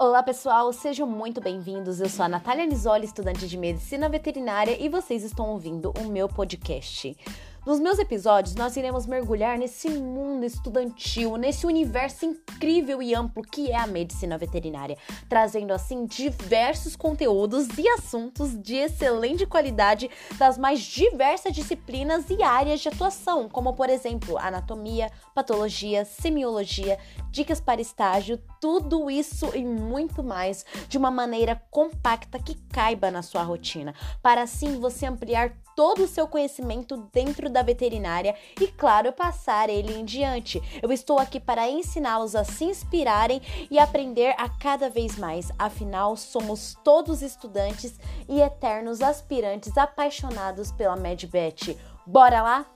Olá pessoal, sejam muito bem-vindos. Eu sou a Natália Nisoli, estudante de Medicina Veterinária, e vocês estão ouvindo o meu podcast. Nos meus episódios, nós iremos mergulhar nesse mundo estudantil, nesse universo incrível e amplo que é a medicina veterinária, trazendo assim diversos conteúdos e assuntos de excelente qualidade das mais diversas disciplinas e áreas de atuação, como por exemplo anatomia, patologia, semiologia, dicas para estágio, tudo isso e muito mais de uma maneira compacta que caiba na sua rotina, para assim você ampliar todo o seu conhecimento dentro da veterinária e, claro, passar ele em diante. Eu estou aqui para ensiná-los a se inspirarem e aprender a cada vez mais. Afinal, somos todos estudantes e eternos aspirantes apaixonados pela MedBet. Bora lá?